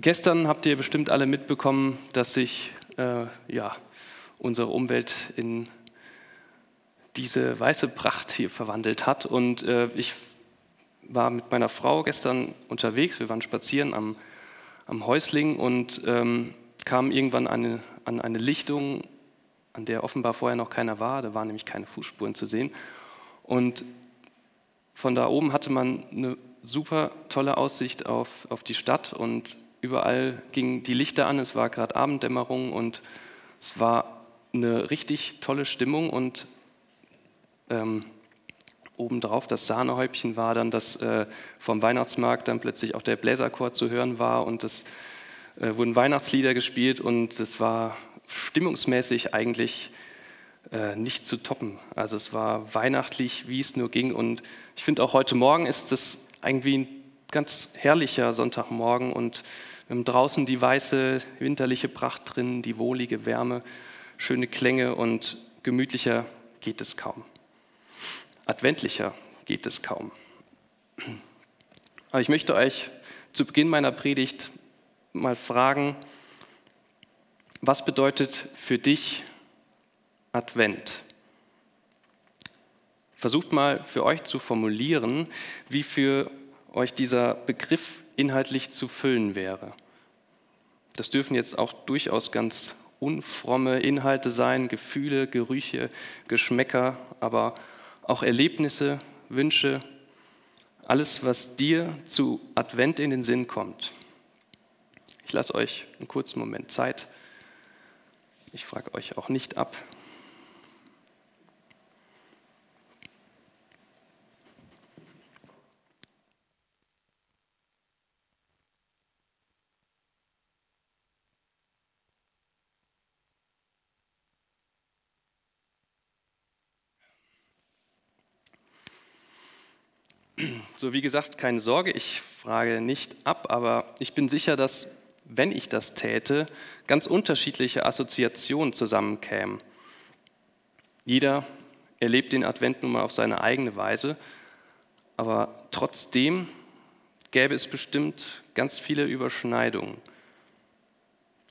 Gestern habt ihr bestimmt alle mitbekommen, dass sich äh, ja, unsere Umwelt in diese weiße Pracht hier verwandelt hat. Und äh, ich war mit meiner Frau gestern unterwegs, wir waren spazieren am, am Häusling und ähm, kamen irgendwann eine, an eine Lichtung, an der offenbar vorher noch keiner war, da waren nämlich keine Fußspuren zu sehen. Und von da oben hatte man eine super tolle Aussicht auf, auf die Stadt und überall gingen die Lichter an, es war gerade Abenddämmerung und es war eine richtig tolle Stimmung und ähm, obendrauf das Sahnehäubchen war dann, dass äh, vom Weihnachtsmarkt dann plötzlich auch der Bläserchor zu hören war und es äh, wurden Weihnachtslieder gespielt und es war stimmungsmäßig eigentlich äh, nicht zu toppen. Also es war weihnachtlich, wie es nur ging und ich finde auch heute Morgen ist es irgendwie ein ganz herrlicher Sonntagmorgen und draußen die weiße winterliche Pracht drin, die wohlige Wärme, schöne Klänge und gemütlicher geht es kaum. Adventlicher geht es kaum. Aber ich möchte euch zu Beginn meiner Predigt mal fragen, was bedeutet für dich Advent? Versucht mal für euch zu formulieren, wie für euch dieser Begriff inhaltlich zu füllen wäre. Das dürfen jetzt auch durchaus ganz unfromme Inhalte sein, Gefühle, Gerüche, Geschmäcker, aber auch Erlebnisse, Wünsche, alles, was dir zu Advent in den Sinn kommt. Ich lasse euch einen kurzen Moment Zeit. Ich frage euch auch nicht ab. So, wie gesagt, keine Sorge, ich frage nicht ab, aber ich bin sicher, dass, wenn ich das täte, ganz unterschiedliche Assoziationen zusammenkämen. Jeder erlebt den Advent nun mal auf seine eigene Weise, aber trotzdem gäbe es bestimmt ganz viele Überschneidungen.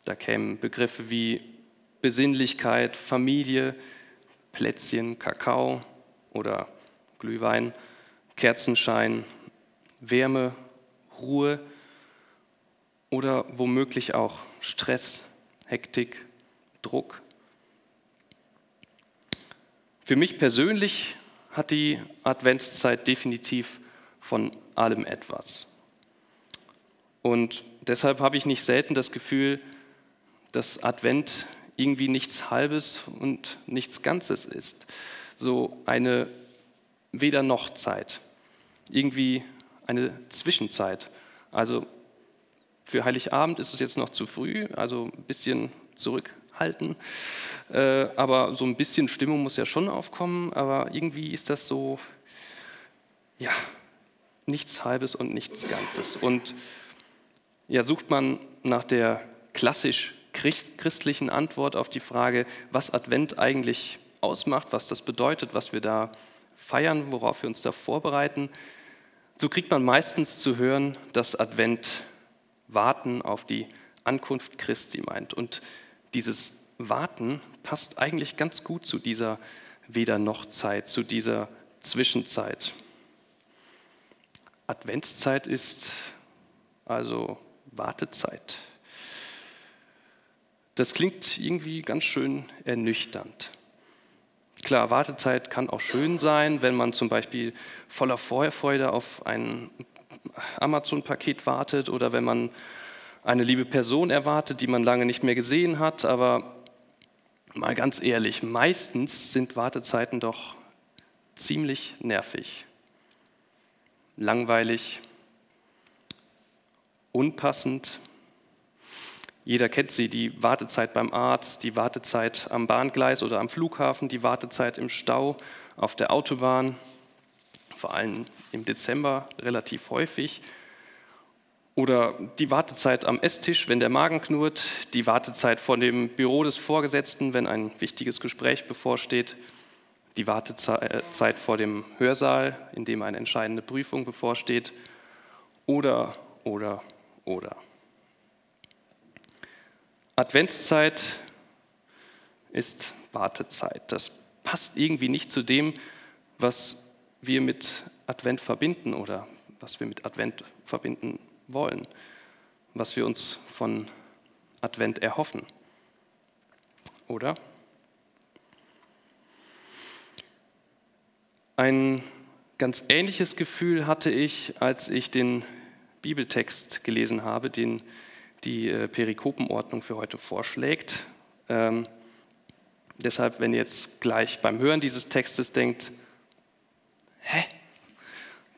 Da kämen Begriffe wie Besinnlichkeit, Familie, Plätzchen, Kakao oder Glühwein Kerzenschein, Wärme, Ruhe oder womöglich auch Stress, Hektik, Druck. Für mich persönlich hat die Adventszeit definitiv von allem etwas. Und deshalb habe ich nicht selten das Gefühl, dass Advent irgendwie nichts Halbes und nichts Ganzes ist. So eine Weder-noch-Zeit irgendwie eine Zwischenzeit. Also für Heiligabend ist es jetzt noch zu früh, also ein bisschen zurückhalten. Äh, aber so ein bisschen Stimmung muss ja schon aufkommen. Aber irgendwie ist das so, ja, nichts Halbes und nichts Ganzes. Und ja, sucht man nach der klassisch christlichen Antwort auf die Frage, was Advent eigentlich ausmacht, was das bedeutet, was wir da feiern, worauf wir uns da vorbereiten, so kriegt man meistens zu hören, dass Advent Warten auf die Ankunft Christi meint. Und dieses Warten passt eigentlich ganz gut zu dieser Weder-noch-Zeit, zu dieser Zwischenzeit. Adventszeit ist also Wartezeit. Das klingt irgendwie ganz schön ernüchternd. Klar, Wartezeit kann auch schön sein, wenn man zum Beispiel voller Vorfreude auf ein Amazon-Paket wartet oder wenn man eine liebe Person erwartet, die man lange nicht mehr gesehen hat. Aber mal ganz ehrlich, meistens sind Wartezeiten doch ziemlich nervig, langweilig, unpassend jeder kennt sie, die Wartezeit beim Arzt, die Wartezeit am Bahngleis oder am Flughafen, die Wartezeit im Stau, auf der Autobahn, vor allem im Dezember relativ häufig. Oder die Wartezeit am Esstisch, wenn der Magen knurrt, die Wartezeit vor dem Büro des Vorgesetzten, wenn ein wichtiges Gespräch bevorsteht, die Wartezeit vor dem Hörsaal, in dem eine entscheidende Prüfung bevorsteht, oder, oder, oder. Adventszeit ist Wartezeit. Das passt irgendwie nicht zu dem, was wir mit Advent verbinden oder was wir mit Advent verbinden wollen, was wir uns von Advent erhoffen. Oder? Ein ganz ähnliches Gefühl hatte ich, als ich den Bibeltext gelesen habe, den die äh, Perikopenordnung für heute vorschlägt. Ähm, deshalb, wenn ihr jetzt gleich beim Hören dieses Textes denkt, hä,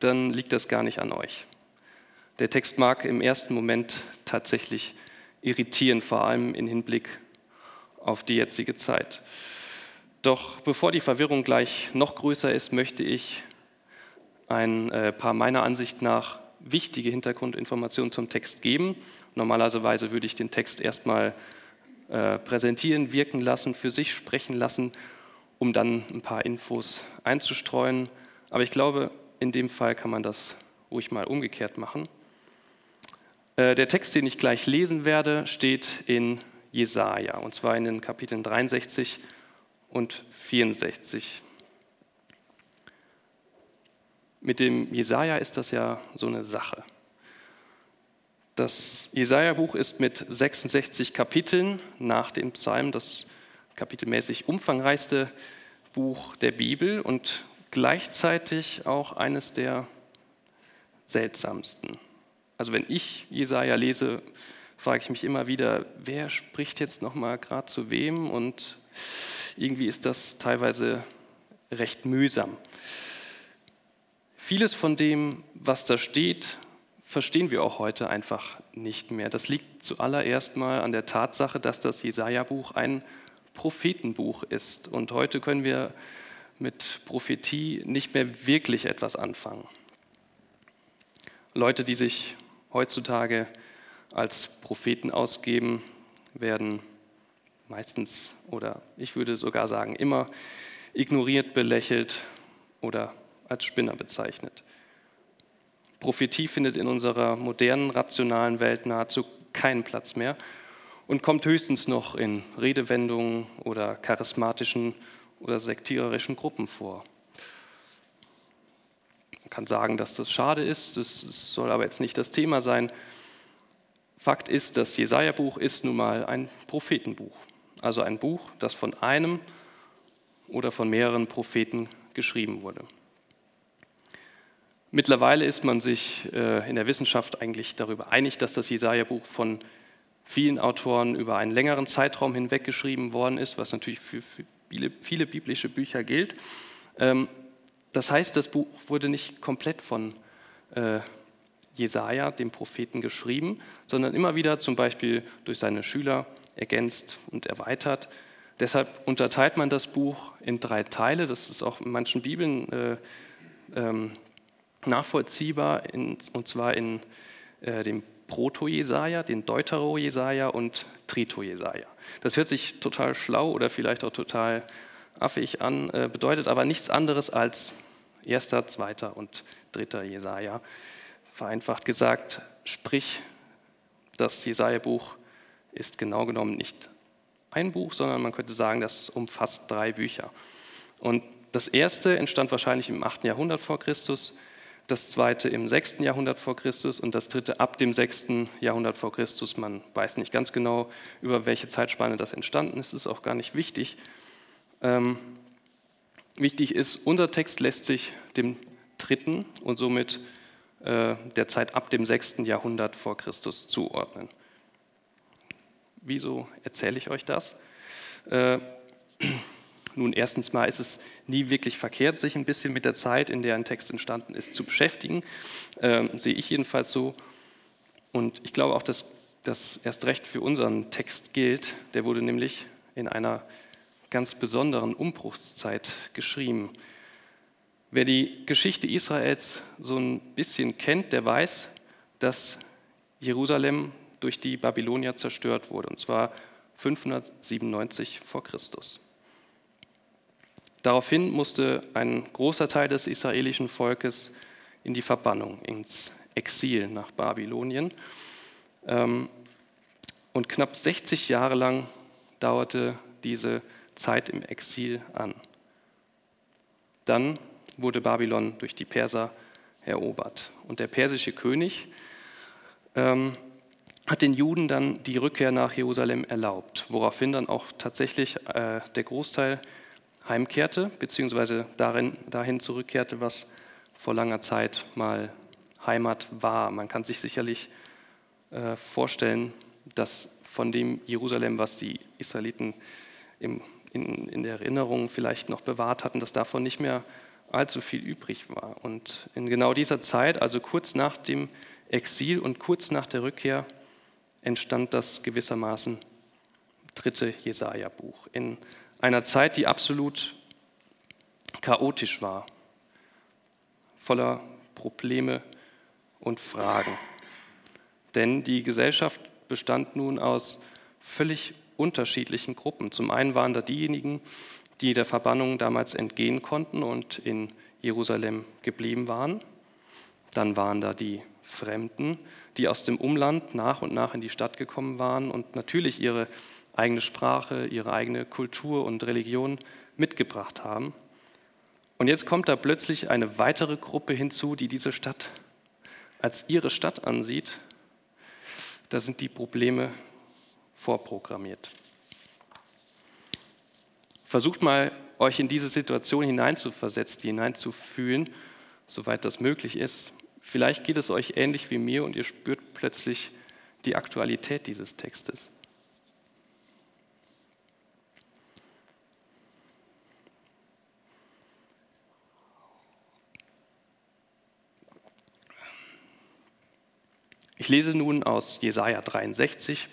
dann liegt das gar nicht an euch. Der Text mag im ersten Moment tatsächlich irritieren, vor allem im Hinblick auf die jetzige Zeit. Doch bevor die Verwirrung gleich noch größer ist, möchte ich ein äh, paar meiner Ansicht nach wichtige Hintergrundinformationen zum Text geben. Normalerweise würde ich den Text erstmal äh, präsentieren, wirken lassen, für sich sprechen lassen, um dann ein paar Infos einzustreuen. Aber ich glaube, in dem Fall kann man das ruhig mal umgekehrt machen. Äh, der Text, den ich gleich lesen werde, steht in Jesaja, und zwar in den Kapiteln 63 und 64. Mit dem Jesaja ist das ja so eine Sache. Das Jesaja-Buch ist mit 66 Kapiteln nach den Psalmen das kapitelmäßig umfangreichste Buch der Bibel und gleichzeitig auch eines der seltsamsten. Also wenn ich Jesaja lese, frage ich mich immer wieder, wer spricht jetzt noch mal gerade zu wem und irgendwie ist das teilweise recht mühsam. Vieles von dem, was da steht, verstehen wir auch heute einfach nicht mehr. Das liegt zuallererst mal an der Tatsache, dass das Jesaja-Buch ein Prophetenbuch ist. Und heute können wir mit Prophetie nicht mehr wirklich etwas anfangen. Leute, die sich heutzutage als Propheten ausgeben, werden meistens oder ich würde sogar sagen immer ignoriert, belächelt oder als Spinner bezeichnet. Prophetie findet in unserer modernen, rationalen Welt nahezu keinen Platz mehr und kommt höchstens noch in Redewendungen oder charismatischen oder sektiererischen Gruppen vor. Man kann sagen, dass das schade ist, das soll aber jetzt nicht das Thema sein. Fakt ist, das Jesaja-Buch ist nun mal ein Prophetenbuch, also ein Buch, das von einem oder von mehreren Propheten geschrieben wurde. Mittlerweile ist man sich äh, in der Wissenschaft eigentlich darüber einig, dass das Jesaja-Buch von vielen Autoren über einen längeren Zeitraum hinweg geschrieben worden ist, was natürlich für viele, viele biblische Bücher gilt. Ähm, das heißt, das Buch wurde nicht komplett von äh, Jesaja, dem Propheten, geschrieben, sondern immer wieder zum Beispiel durch seine Schüler ergänzt und erweitert. Deshalb unterteilt man das Buch in drei Teile. Das ist auch in manchen Bibeln äh, ähm, nachvollziehbar, in, und zwar in äh, dem Proto-Jesaja, den Deutero-Jesaja und Trito-Jesaja. Das hört sich total schlau oder vielleicht auch total affig an, äh, bedeutet aber nichts anderes als erster, zweiter und dritter Jesaja. Vereinfacht gesagt, sprich, das Jesaja-Buch ist genau genommen nicht ein Buch, sondern man könnte sagen, das umfasst drei Bücher. Und das erste entstand wahrscheinlich im 8. Jahrhundert vor Christus, das zweite im 6. Jahrhundert vor Christus und das dritte ab dem 6. Jahrhundert vor Christus. Man weiß nicht ganz genau, über welche Zeitspanne das entstanden ist, ist auch gar nicht wichtig. Ähm, wichtig ist, unser Text lässt sich dem dritten und somit äh, der Zeit ab dem 6. Jahrhundert vor Christus zuordnen. Wieso erzähle ich euch das? Äh, nun, erstens mal ist es nie wirklich verkehrt, sich ein bisschen mit der Zeit, in der ein Text entstanden ist, zu beschäftigen. Ähm, sehe ich jedenfalls so. Und ich glaube auch, dass das erst recht für unseren Text gilt. Der wurde nämlich in einer ganz besonderen Umbruchszeit geschrieben. Wer die Geschichte Israels so ein bisschen kennt, der weiß, dass Jerusalem durch die Babylonier zerstört wurde, und zwar 597 vor Christus. Daraufhin musste ein großer Teil des israelischen Volkes in die Verbannung, ins Exil nach Babylonien. Ähm, Und knapp 60 Jahre lang dauerte diese Zeit im Exil an. Dann wurde Babylon durch die Perser erobert. Und der persische König ähm, hat den Juden dann die Rückkehr nach Jerusalem erlaubt, woraufhin dann auch tatsächlich äh, der Großteil heimkehrte, beziehungsweise darin, dahin zurückkehrte, was vor langer Zeit mal Heimat war. Man kann sich sicherlich äh, vorstellen, dass von dem Jerusalem, was die Israeliten im, in, in der Erinnerung vielleicht noch bewahrt hatten, dass davon nicht mehr allzu viel übrig war. Und in genau dieser Zeit, also kurz nach dem Exil und kurz nach der Rückkehr, entstand das gewissermaßen dritte Jesaja-Buch. In einer Zeit, die absolut chaotisch war, voller Probleme und Fragen. Denn die Gesellschaft bestand nun aus völlig unterschiedlichen Gruppen. Zum einen waren da diejenigen, die der Verbannung damals entgehen konnten und in Jerusalem geblieben waren. Dann waren da die Fremden, die aus dem Umland nach und nach in die Stadt gekommen waren und natürlich ihre eigene Sprache, ihre eigene Kultur und Religion mitgebracht haben. Und jetzt kommt da plötzlich eine weitere Gruppe hinzu, die diese Stadt als ihre Stadt ansieht. Da sind die Probleme vorprogrammiert. Versucht mal, euch in diese Situation hineinzuversetzen, hineinzufühlen, soweit das möglich ist. Vielleicht geht es euch ähnlich wie mir und ihr spürt plötzlich die Aktualität dieses Textes. Ich lese nun aus Jesaja 63,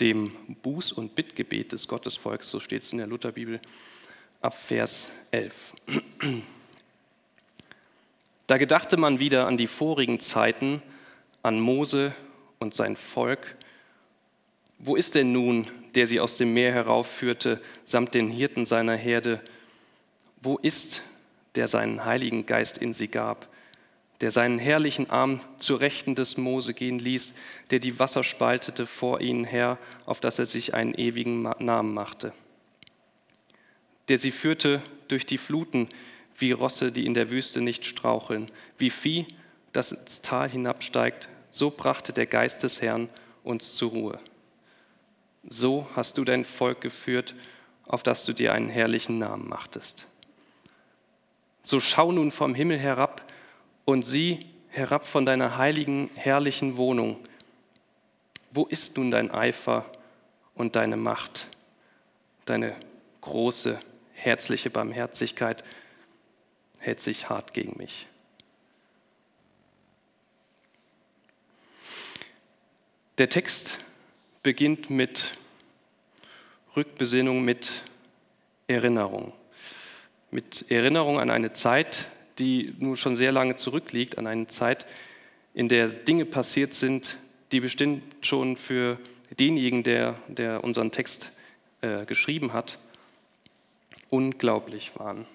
dem Buß- und Bittgebet des Gottesvolks, so steht es in der Lutherbibel, ab Vers 11. Da gedachte man wieder an die vorigen Zeiten, an Mose und sein Volk. Wo ist denn nun, der sie aus dem Meer heraufführte, samt den Hirten seiner Herde? Wo ist, der seinen Heiligen Geist in sie gab? Der seinen herrlichen Arm zur Rechten des Mose gehen ließ, der die Wasser spaltete vor ihnen her, auf dass er sich einen ewigen Namen machte, der sie führte durch die Fluten wie Rosse, die in der Wüste nicht straucheln, wie Vieh, das ins Tal hinabsteigt, so brachte der Geist des Herrn uns zur Ruhe. So hast du dein Volk geführt, auf das du dir einen herrlichen Namen machtest. So schau nun vom Himmel herab, und sieh herab von deiner heiligen, herrlichen Wohnung. Wo ist nun dein Eifer und deine Macht, deine große, herzliche Barmherzigkeit hält sich hart gegen mich? Der Text beginnt mit Rückbesinnung, mit Erinnerung. Mit Erinnerung an eine Zeit, die nun schon sehr lange zurückliegt, an eine Zeit, in der Dinge passiert sind, die bestimmt schon für denjenigen, der, der unseren Text äh, geschrieben hat, unglaublich waren.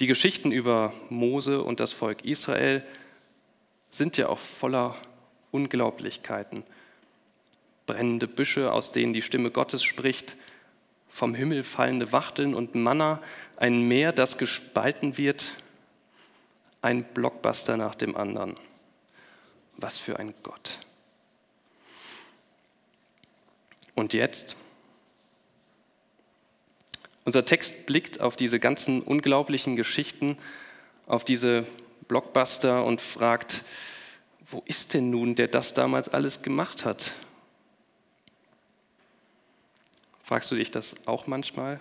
Die Geschichten über Mose und das Volk Israel sind ja auch voller Unglaublichkeiten. Brennende Büsche, aus denen die Stimme Gottes spricht, vom Himmel fallende Wachteln und Manna, ein Meer, das gespalten wird, ein Blockbuster nach dem anderen. Was für ein Gott. Und jetzt? Unser Text blickt auf diese ganzen unglaublichen Geschichten, auf diese Blockbuster und fragt, wo ist denn nun, der das damals alles gemacht hat? Fragst du dich das auch manchmal?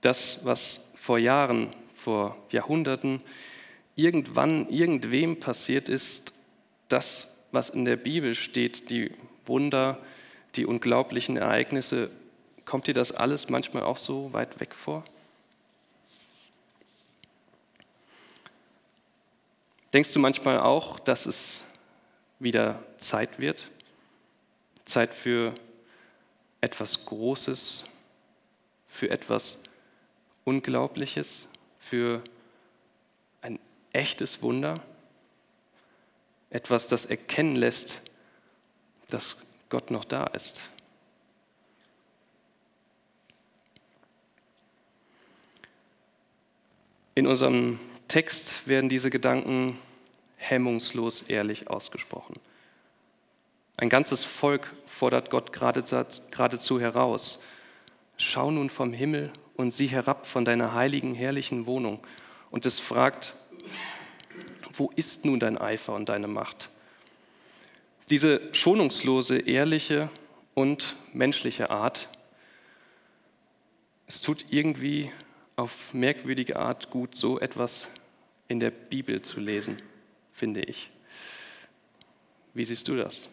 Das, was vor Jahren, vor Jahrhunderten irgendwann irgendwem passiert ist, das, was in der Bibel steht, die Wunder, die unglaublichen Ereignisse, kommt dir das alles manchmal auch so weit weg vor? Denkst du manchmal auch, dass es wieder Zeit wird? Zeit für etwas Großes, für etwas Unglaubliches, für ein echtes Wunder. etwas, das erkennen lässt, dass Gott noch da ist. In unserem Text werden diese Gedanken hemmungslos ehrlich ausgesprochen. Ein ganzes Volk fordert Gott geradezu heraus. Schau nun vom Himmel und sieh herab von deiner heiligen, herrlichen Wohnung. Und es fragt, wo ist nun dein Eifer und deine Macht? Diese schonungslose, ehrliche und menschliche Art, es tut irgendwie auf merkwürdige Art gut, so etwas in der Bibel zu lesen, finde ich. Wie siehst du das?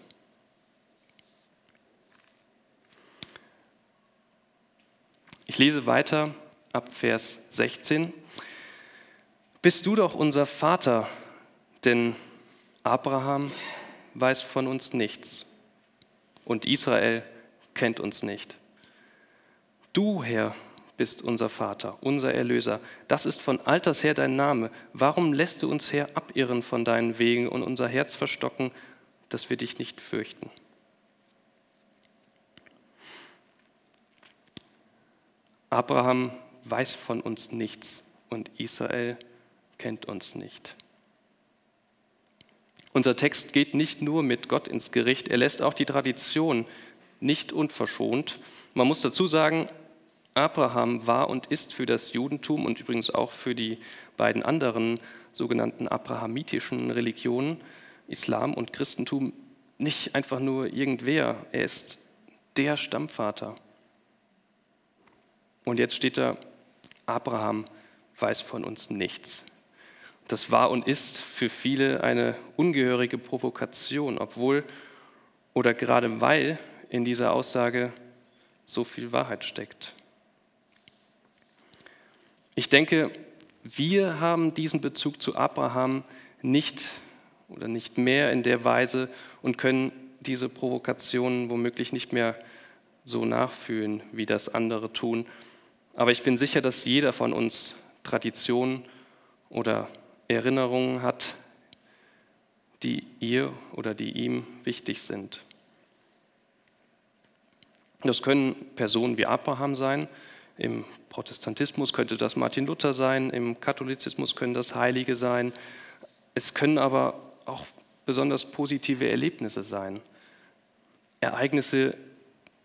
Ich lese weiter ab Vers 16. Bist du doch unser Vater, denn Abraham weiß von uns nichts und Israel kennt uns nicht. Du, Herr, bist unser Vater, unser Erlöser. Das ist von alters her dein Name. Warum lässt du uns her abirren von deinen Wegen und unser Herz verstocken, dass wir dich nicht fürchten? Abraham weiß von uns nichts und Israel kennt uns nicht. Unser Text geht nicht nur mit Gott ins Gericht, er lässt auch die Tradition nicht unverschont. Man muss dazu sagen, Abraham war und ist für das Judentum und übrigens auch für die beiden anderen sogenannten abrahamitischen Religionen, Islam und Christentum, nicht einfach nur irgendwer. Er ist der Stammvater. Und jetzt steht da, Abraham weiß von uns nichts. Das war und ist für viele eine ungehörige Provokation, obwohl oder gerade weil in dieser Aussage so viel Wahrheit steckt. Ich denke, wir haben diesen Bezug zu Abraham nicht oder nicht mehr in der Weise und können diese Provokationen womöglich nicht mehr so nachfühlen, wie das andere tun. Aber ich bin sicher, dass jeder von uns Traditionen oder Erinnerungen hat, die ihr oder die ihm wichtig sind. Das können Personen wie Abraham sein, im Protestantismus könnte das Martin Luther sein, im Katholizismus können das Heilige sein. Es können aber auch besonders positive Erlebnisse sein. Ereignisse,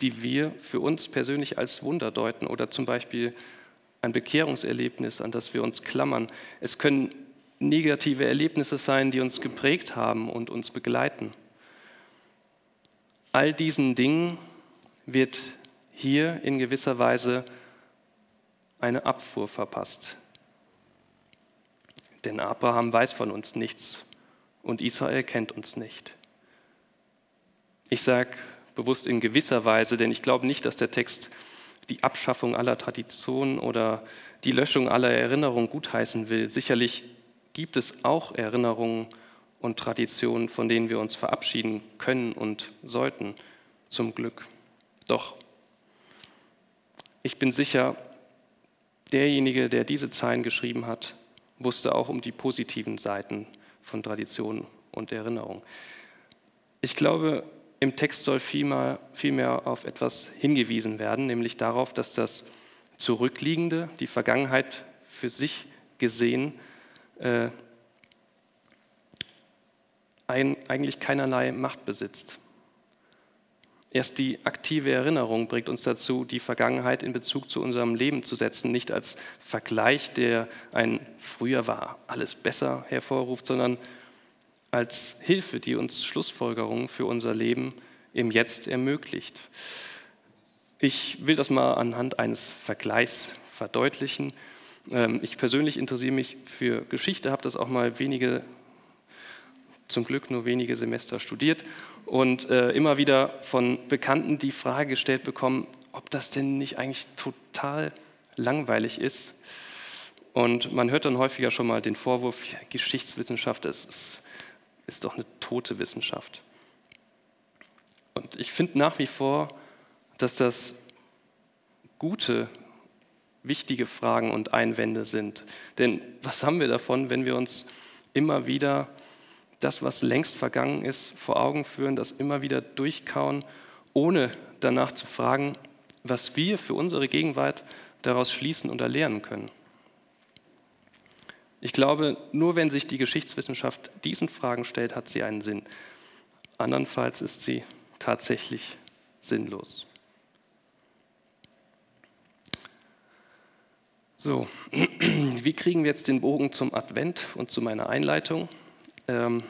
die wir für uns persönlich als Wunder deuten oder zum Beispiel ein Bekehrungserlebnis, an das wir uns klammern. Es können negative Erlebnisse sein, die uns geprägt haben und uns begleiten. All diesen Dingen wird hier in gewisser Weise eine Abfuhr verpasst. Denn Abraham weiß von uns nichts und Israel kennt uns nicht. Ich sage bewusst in gewisser Weise, denn ich glaube nicht, dass der Text die Abschaffung aller Traditionen oder die Löschung aller Erinnerungen gutheißen will. Sicherlich gibt es auch Erinnerungen und Traditionen, von denen wir uns verabschieden können und sollten, zum Glück. Doch ich bin sicher, derjenige, der diese Zeilen geschrieben hat, wusste auch um die positiven Seiten von Tradition und Erinnerung. Ich glaube, im Text soll vielmehr, vielmehr auf etwas hingewiesen werden, nämlich darauf, dass das Zurückliegende, die Vergangenheit für sich gesehen, äh, ein, eigentlich keinerlei Macht besitzt. Erst die aktive Erinnerung bringt uns dazu, die Vergangenheit in Bezug zu unserem Leben zu setzen, nicht als Vergleich, der ein früher war alles besser hervorruft, sondern als Hilfe, die uns Schlussfolgerungen für unser Leben im Jetzt ermöglicht. Ich will das mal anhand eines Vergleichs verdeutlichen. Ähm, ich persönlich interessiere mich für Geschichte, habe das auch mal wenige, zum Glück nur wenige Semester studiert und äh, immer wieder von Bekannten die Frage gestellt bekommen, ob das denn nicht eigentlich total langweilig ist. Und man hört dann häufiger schon mal den Vorwurf, Geschichtswissenschaft ist, ist, ist doch eine tote Wissenschaft. Und ich finde nach wie vor, dass das gute, wichtige Fragen und Einwände sind. Denn was haben wir davon, wenn wir uns immer wieder das, was längst vergangen ist, vor Augen führen, das immer wieder durchkauen, ohne danach zu fragen, was wir für unsere Gegenwart daraus schließen oder lernen können. Ich glaube, nur wenn sich die Geschichtswissenschaft diesen Fragen stellt, hat sie einen Sinn. Andernfalls ist sie tatsächlich sinnlos. So, wie kriegen wir jetzt den Bogen zum Advent und zu meiner Einleitung? Ähm,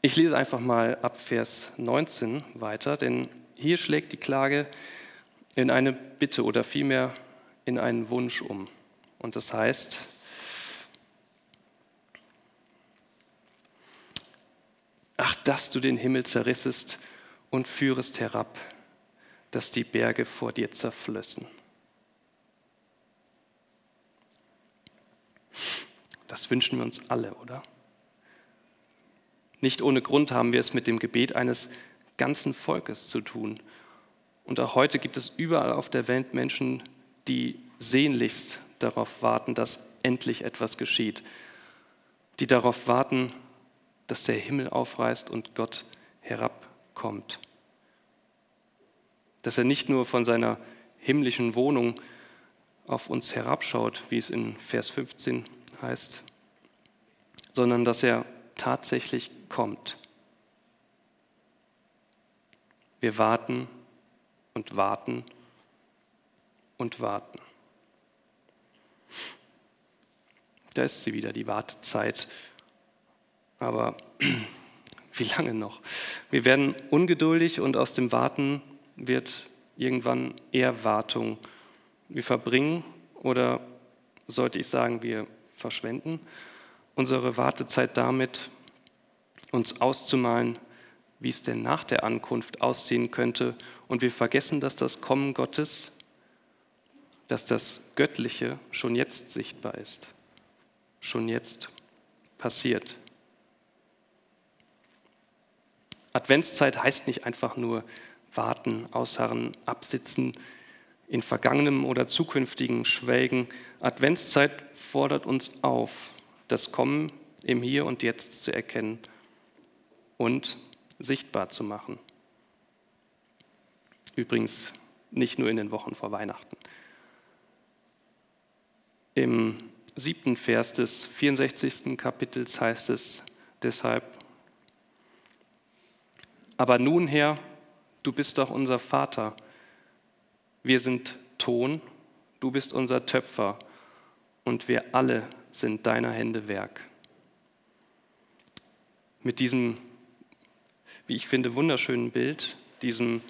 ich lese einfach mal ab Vers 19 weiter, denn hier schlägt die Klage in eine Bitte oder vielmehr in einen Wunsch um. Und das heißt, dass du den Himmel zerrissest und führest herab, dass die Berge vor dir zerflössen. Das wünschen wir uns alle, oder? Nicht ohne Grund haben wir es mit dem Gebet eines ganzen Volkes zu tun. Und auch heute gibt es überall auf der Welt Menschen, die sehnlichst darauf warten, dass endlich etwas geschieht. Die darauf warten, dass der Himmel aufreißt und Gott herabkommt. Dass er nicht nur von seiner himmlischen Wohnung auf uns herabschaut, wie es in Vers 15 heißt, sondern dass er tatsächlich kommt. Wir warten und warten und warten. Da ist sie wieder, die Wartezeit. Aber wie lange noch? Wir werden ungeduldig und aus dem Warten wird irgendwann Erwartung. Wir verbringen oder sollte ich sagen, wir verschwenden unsere Wartezeit damit, uns auszumalen, wie es denn nach der Ankunft aussehen könnte. Und wir vergessen, dass das Kommen Gottes, dass das Göttliche schon jetzt sichtbar ist, schon jetzt passiert. Adventszeit heißt nicht einfach nur warten, ausharren, absitzen, in vergangenem oder zukünftigen schwelgen. Adventszeit fordert uns auf, das Kommen im Hier und Jetzt zu erkennen und sichtbar zu machen. Übrigens nicht nur in den Wochen vor Weihnachten. Im siebten Vers des 64. Kapitels heißt es deshalb, aber nun Herr, du bist doch unser Vater, wir sind Ton, du bist unser Töpfer und wir alle sind deiner Hände Werk. Mit diesem, wie ich finde, wunderschönen Bild, diesem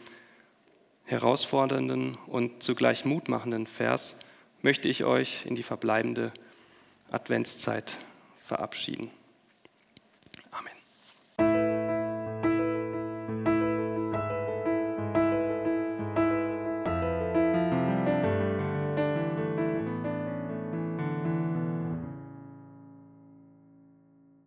herausfordernden und zugleich mutmachenden Vers, möchte ich euch in die verbleibende Adventszeit verabschieden.